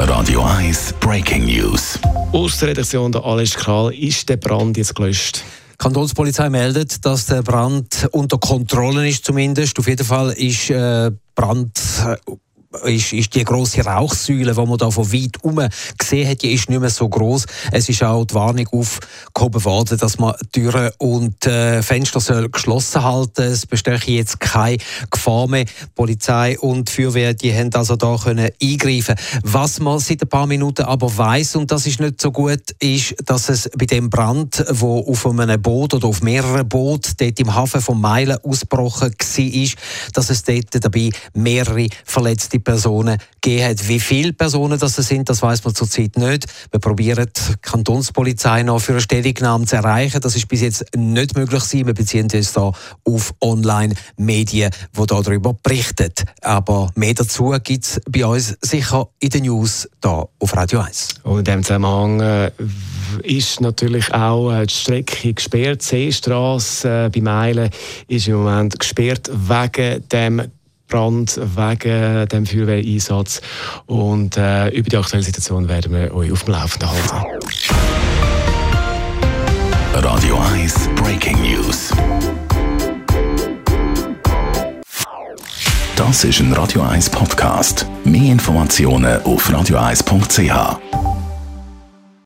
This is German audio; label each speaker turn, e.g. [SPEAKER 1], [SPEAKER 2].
[SPEAKER 1] Radio 1 Breaking News.
[SPEAKER 2] Aus der Redaktion der Alles Kral ist der Brand jetzt gelöscht.
[SPEAKER 3] Die Kantonspolizei meldet, dass der Brand unter Kontrolle ist zumindest. Auf jeden Fall ist äh, Brand äh, ist, ist die große Rauchsäule, die man da von weit um gesehen hat, die ist nicht mehr so groß. Es ist auch die Warnung aufgehoben worden, dass man Türen und äh, Fenster soll geschlossen halten. Es besteht jetzt keine Gefahr mehr. Polizei und Feuerwehr, die haben also da können eingreifen. Was man seit ein paar Minuten aber weiß und das ist nicht so gut, ist, dass es bei dem Brand, wo auf einem Boot oder auf mehreren Booten dort im Hafen von Meilen ausgebrochen war, dass es dort dabei mehrere verletzte Personen gegeben hat. Wie viele Personen das sind, das weiß man zurzeit nicht. Wir probieren die Kantonspolizei noch für eine Stellungnahme zu erreichen. Das ist bis jetzt nicht möglich gewesen. Wir beziehen uns da auf Online-Medien, die darüber berichten. Aber mehr dazu gibt es bei uns sicher in den News hier auf Radio 1.
[SPEAKER 2] Und in diesem Zusammenhang äh, ist natürlich auch äh, die Strecke gesperrt. Die Seestrasse äh, bei Meilen ist im Moment gesperrt wegen dem Brand wegen dem Feuerwehreinsatz. Und äh, über die aktuelle Situation werden wir euch auf dem Laufenden halten.
[SPEAKER 1] Radio 1 Breaking News. Das ist ein Radio 1 Podcast. Mehr Informationen auf radio1.ch.